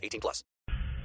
18 plus.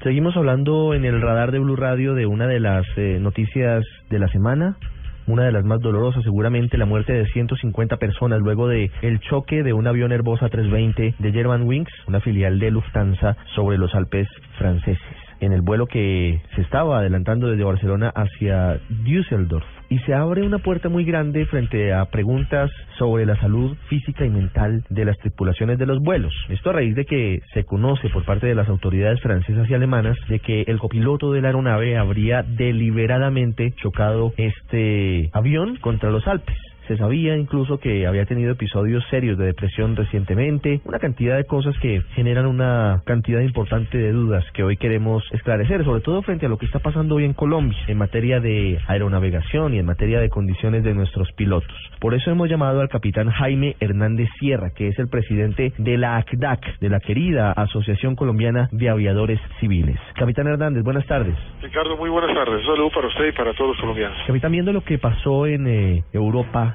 Seguimos hablando en el radar de Blue Radio de una de las eh, noticias de la semana, una de las más dolorosas, seguramente la muerte de 150 personas luego de el choque de un avión Airbus A320 de Germanwings, una filial de Lufthansa, sobre los Alpes franceses en el vuelo que se estaba adelantando desde Barcelona hacia Düsseldorf. Y se abre una puerta muy grande frente a preguntas sobre la salud física y mental de las tripulaciones de los vuelos. Esto a raíz de que se conoce por parte de las autoridades francesas y alemanas de que el copiloto de la aeronave habría deliberadamente chocado este avión contra los Alpes. Se sabía incluso que había tenido episodios serios de depresión recientemente, una cantidad de cosas que generan una cantidad importante de dudas que hoy queremos esclarecer, sobre todo frente a lo que está pasando hoy en Colombia en materia de aeronavegación y en materia de condiciones de nuestros pilotos. Por eso hemos llamado al capitán Jaime Hernández Sierra, que es el presidente de la ACDAC, de la querida Asociación Colombiana de Aviadores Civiles. Capitán Hernández, buenas tardes. Ricardo, muy buenas tardes. Un saludo para usted y para todos los colombianos. Capitán, viendo lo que pasó en eh, Europa,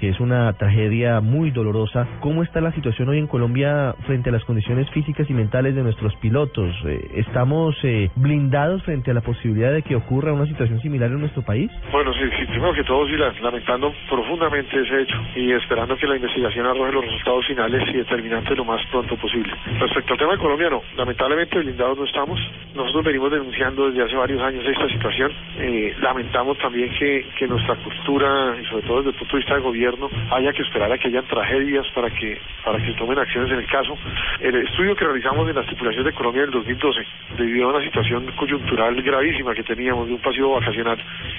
que es una tragedia muy dolorosa. ¿Cómo está la situación hoy en Colombia frente a las condiciones físicas y mentales de nuestros pilotos? Eh, ¿Estamos eh, blindados frente a la posibilidad de que ocurra una situación similar en nuestro país? Bueno, sí, sí primero que todo, sí, lamentando profundamente ese hecho y esperando que la investigación arroje los resultados finales y determinantes lo más pronto posible. Respecto al tema colombiano, lamentablemente blindados no estamos. Nosotros venimos denunciando desde hace varios años esta situación. Eh, lamentamos también que, que nuestra cultura, y sobre todo desde el punto de vista del gobierno, haya que esperar a que hayan tragedias para que para que tomen acciones en el caso. El estudio que realizamos en las tripulaciones de Colombia en el 2012, debido a una situación coyuntural gravísima que teníamos de un pasivo vacacional,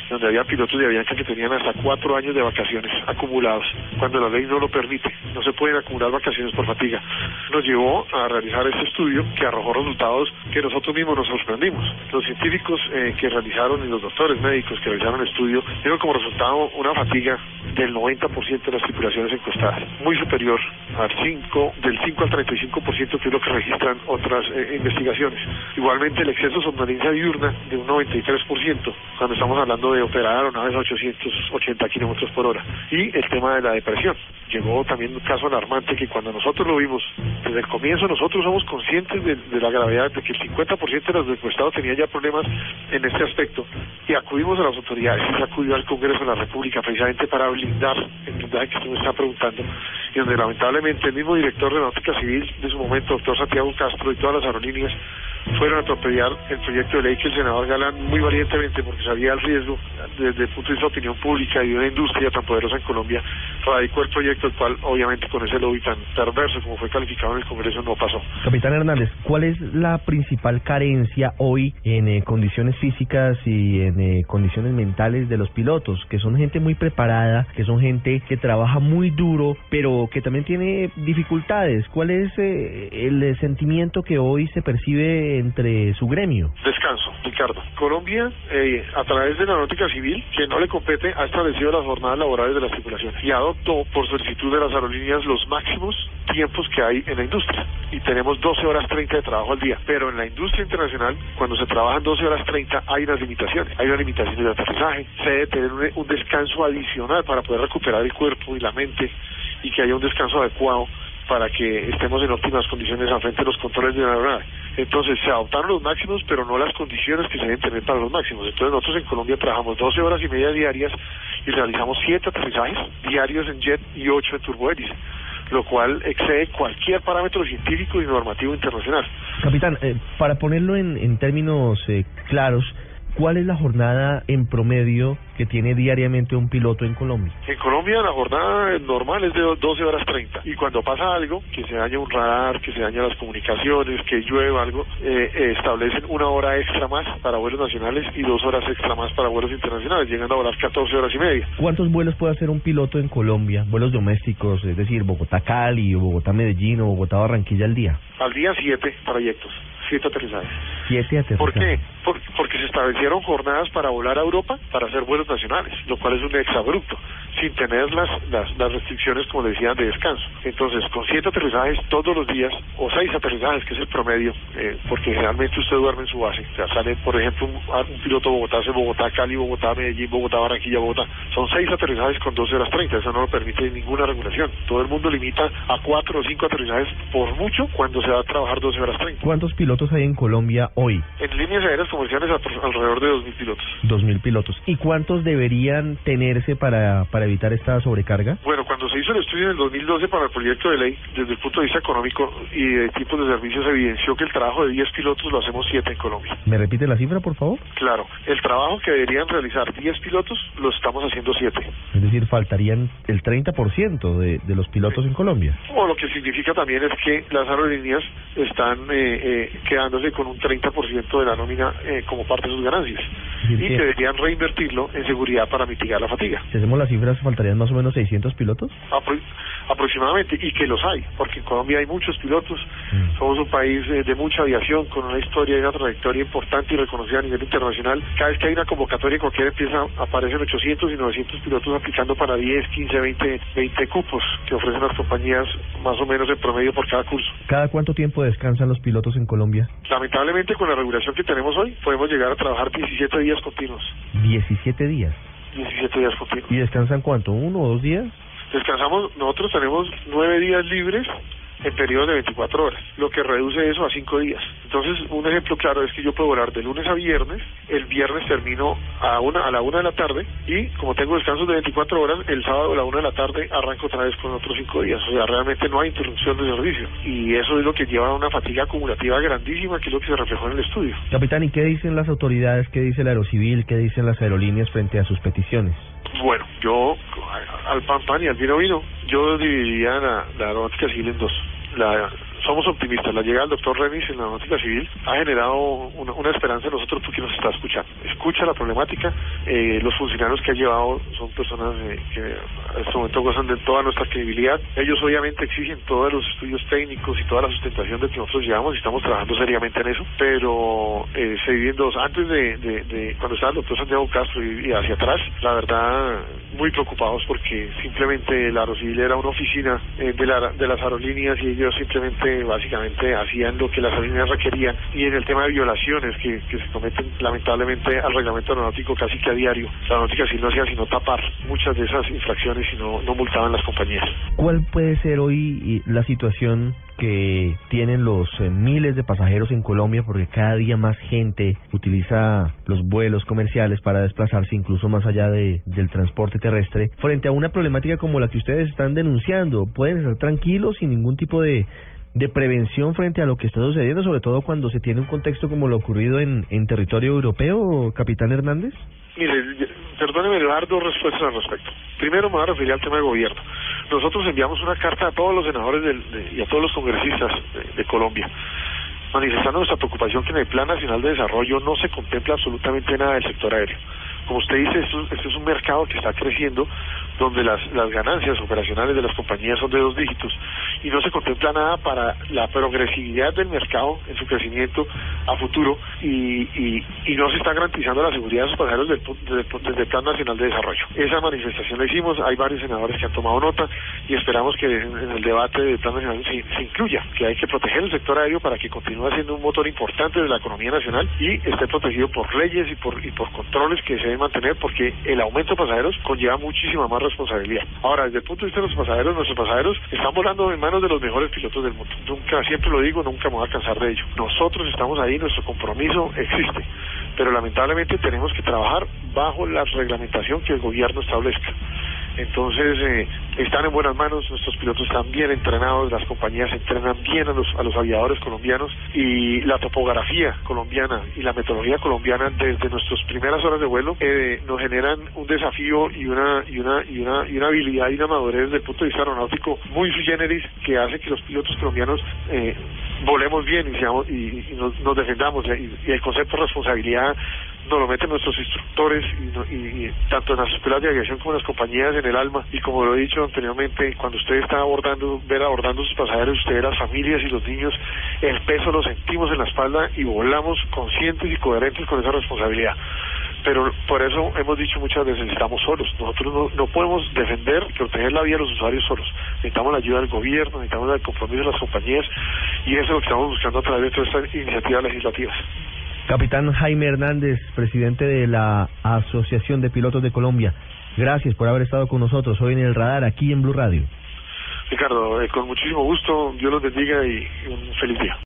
donde había pilotos de Avianca que tenían hasta cuatro años de vacaciones acumulados, cuando la ley no lo permite, no se pueden acumular vacaciones por fatiga. Nos llevó a realizar este estudio que arrojó resultados que nosotros mismos nos sorprendimos. Los científicos eh, que realizaron y los doctores médicos que realizaron el estudio dieron como resultado una fatiga del 90% de las tripulaciones encuestadas, muy superior al 5, del 5 al 35% que es lo que registran otras eh, investigaciones. Igualmente el exceso de somnolencia diurna de un 93%, cuando estamos hablando de operar aeronaves a 880 kilómetros por hora. Y el tema de la depresión. Llegó también un caso alarmante que cuando nosotros lo vimos, desde el comienzo nosotros somos conscientes de, la gravedad de que el 50% de los encuestados tenía ya problemas en este aspecto y acudimos a las autoridades, acudió al Congreso de la República precisamente para blindar que usted me está preguntando y donde lamentablemente el mismo director de Náutica Civil de su momento, doctor Santiago Castro y todas las aerolíneas fueron a atropellar el proyecto de ley que el senador Galán muy valientemente, porque sabía el riesgo desde el punto de vista de opinión pública y de una industria tan poderosa en Colombia, radicó el proyecto, el cual obviamente con ese lobby tan perverso como fue calificado en el Congreso no pasó. Capitán Hernández, ¿cuál es la principal carencia hoy en eh, condiciones físicas y en eh, condiciones mentales de los pilotos? Que son gente muy preparada, que son gente que trabaja muy duro, pero que también tiene dificultades. ¿Cuál es eh, el sentimiento que hoy se percibe entre su gremio? Descanso, Ricardo. Colombia, eh, a través de la náutica civil, que no le compete, ha establecido las jornadas laborales de las tripulaciones y adoptó, por solicitud de las aerolíneas, los máximos tiempos que hay en la industria. Y tenemos 12 horas 30 de trabajo al día. Pero en la industria internacional, cuando se trabajan 12 horas 30, hay unas limitaciones. Hay una limitación de aterrizaje. Se debe tener un, descanso adicional para poder recuperar el cuerpo y la mente y que haya un descanso adecuado para que estemos en óptimas condiciones al frente de los controles de una aeronave. Entonces se adoptaron los máximos, pero no las condiciones que se deben tener para los máximos. Entonces nosotros en Colombia trabajamos 12 horas y media diarias y realizamos 7 aterrizajes diarios en jet y 8 en turbohélice lo cual excede cualquier parámetro científico y normativo internacional. Capitán, eh, para ponerlo en, en términos eh, claros, ¿cuál es la jornada en promedio que tiene diariamente un piloto en Colombia? En Colombia la jornada normal es de 12 horas 30 y cuando pasa algo, que se daña un radar, que se dañan las comunicaciones, que llueve algo, eh, eh, establecen una hora extra más para vuelos nacionales y dos horas extra más para vuelos internacionales, llegando a volar 14 horas y media. ¿Cuántos vuelos puede hacer un piloto en Colombia? Vuelos domésticos, es decir, Bogotá-Cali, Bogotá-Medellín o Bogotá-Barranquilla al día. Al día siete trayectos, siete aterrizajes. Siete aterrizajes. ¿Por qué? Por- porque se establecieron jornadas para volar a Europa para hacer vuelos nacionales, lo cual es un exabrupto, sin tener las, las, las restricciones, como le decía, de descanso. Entonces, con siete aterrizajes todos los días, o seis aterrizajes, que es el promedio, eh, porque generalmente usted duerme en su base. O sea, sale, por ejemplo, un, un piloto Bogotá, hace Bogotá, Cali, Bogotá, Medellín, Bogotá, Barranquilla, Bogotá. Son seis aterrizajes con 12 horas 30, eso no lo permite ninguna regulación. Todo el mundo limita a cuatro o cinco aterrizajes por mucho cuando se va a trabajar 12 horas 30. ¿Cuántos pilotos hay en Colombia hoy? En líneas aéreas comerciales alrededor de 2.000 pilotos. Dos mil pilotos. ¿Y cuántos deberían tenerse para, para evitar esta sobrecarga? Bueno, cuando se hizo el estudio en el 2012 para el proyecto de ley, desde el punto de vista económico y de tipos de servicios, evidenció que el trabajo de 10 pilotos lo hacemos 7 en Colombia. ¿Me repite la cifra, por favor? Claro, el trabajo que deberían realizar 10 pilotos lo estamos haciendo 7. Es decir, faltarían el 30% de, de los pilotos en Colombia. O lo que significa también es que las aerolíneas están eh, eh, quedándose con un 30% de la nómina eh, como parte de sus ganancias y que deberían reinvertirlo en seguridad para mitigar la fatiga. Si hacemos las cifras, faltarían más o menos 600 pilotos. Apro- aproximadamente y que los hay porque en Colombia hay muchos pilotos Mm. somos un país eh, de mucha aviación con una historia y una trayectoria importante y reconocida a nivel internacional cada vez que hay una convocatoria cualquiera empieza aparecen 800 y 900 pilotos aplicando para 10 15 20 20 cupos que ofrecen las compañías más o menos en promedio por cada curso ¿Cada cuánto tiempo descansan los pilotos en Colombia? lamentablemente con la regulación que tenemos hoy podemos llegar a trabajar 17 días continuos 17 días. 17 días ¿Y descansan cuánto? ¿Uno o dos días? Descansamos, nosotros tenemos nueve días libres en periodos de 24 horas, lo que reduce eso a cinco días. Entonces, un ejemplo claro es que yo puedo volar de lunes a viernes, el viernes termino a una a la una de la tarde y como tengo descansos de 24 horas, el sábado a la una de la tarde arranco otra vez con otros cinco días. O sea, realmente no hay interrupción de servicio y eso es lo que lleva a una fatiga acumulativa grandísima, que es lo que se reflejó en el estudio. Capitán, ¿y qué dicen las autoridades? ¿Qué dice el Aerocivil? ¿Qué dicen las aerolíneas frente a sus peticiones? Bueno, yo al pan pan y al vino vino, yo dividiría la, la aeronáutica civil en dos. La, somos optimistas. La llegada del doctor Remis en la aeronáutica civil ha generado una, una esperanza en nosotros porque nos está escuchando. Escucha la problemática. Eh, los funcionarios que ha llevado son personas eh, que en este momento gozan de toda nuestra credibilidad. Ellos obviamente exigen todos los estudios técnicos y toda la sustentación de que nosotros llevamos y estamos trabajando seriamente en eso. Pero eh, se dos. Antes de, cuando estaba el doctor Santiago Castro y, y hacia atrás, la verdad, muy preocupados porque simplemente la Aerocivil era una oficina eh, de, la, de las aerolíneas y ellos simplemente, básicamente, hacían lo que las aerolíneas requerían. Y en el tema de violaciones que, se cometen lamentablemente al reglamento aeronáutico casi que a diario, la aeronáutica no hacía sino tapar muchas de esas infracciones y no, no multaban las compañías. ¿Cuál puede ser hoy la situación que tienen los eh, miles de pasajeros en Colombia porque cada día más gente utiliza los vuelos comerciales para desplazarse incluso más allá de, del transporte terrestre frente a una problemática como la que ustedes están denunciando pueden estar tranquilos sin ningún tipo de de prevención frente a lo que está sucediendo, sobre todo cuando se tiene un contexto como lo ocurrido en, territorio europeo, capitán Hernández? Mire, perdóneme, le voy dar dos respuestas al respecto. Primero me voy a referir al tema de gobierno. Nosotros enviamos una carta a todos los senadores del, de, y a todos los congresistas de Colombia manifestando nuestra preocupación que en el Plan Nacional de Desarrollo no se contempla absolutamente nada del sector aéreo. Como usted dice, esto, es un mercado que está creciendo, donde las, ganancias operacionales de las compañías son de dos dígitos y no se contempla nada para la progresividad del mercado en su crecimiento a futuro y, y, no se está garantizando la seguridad de sus pasajeros del, del, desde el Plan Nacional de Desarrollo. Esa manifestación la hicimos, hay varios senadores que han tomado nota y esperamos que en, el debate del Plan Nacional se, se incluya que hay que proteger el sector aéreo para que continúe siendo un motor importante de la economía nacional y esté protegido por leyes y por, y por controles que se mantener porque el aumento de pasajeros conlleva muchísima más responsabilidad. Ahora, desde el punto de vista de los pasajeros, nuestros pasajeros están volando en manos de los mejores pilotos del mundo. Nunca, siempre lo digo, nunca me voy a cansar de ello. Nosotros estamos ahí, nuestro compromiso existe, pero lamentablemente tenemos que trabajar bajo la reglamentación que el gobierno establezca. Entonces, eh, están en buenas manos, nuestros pilotos están bien entrenados, las compañías entrenan bien a los, a los aviadores colombianos y la topografía colombiana y la metodología colombiana desde nuestras primeras horas de vuelo eh, nos generan un desafío y una, y una, y una, y una habilidad y una madurez desde el punto de vista aeronáutico muy sui generis que hace que los pilotos colombianos eh, volemos bien y, seamos, y, nos, nos defendamos y, y el concepto de responsabilidad nos lo meten nuestros instructores y, y, y tanto en las escuelas de aviación como en las compañías en el alma. Y como lo he dicho anteriormente cuando usted está abordando ver abordando sus pasajeros usted las familias y los niños el peso lo sentimos en la espalda y volamos conscientes y coherentes con esa responsabilidad. Pero por eso hemos dicho muchas veces estamos solos. Nosotros no, no podemos defender proteger la vida de los usuarios solos. Necesitamos la ayuda del gobierno necesitamos el compromiso de las compañías y eso es lo que estamos buscando a través de todas estas iniciativas legislativas Capitán Jaime Hernández, presidente de la Asociación de Pilotos de Colombia, gracias por haber estado con nosotros hoy en el radar aquí en Blue Radio. Ricardo, eh, con muchísimo gusto, Dios los bendiga y un feliz día.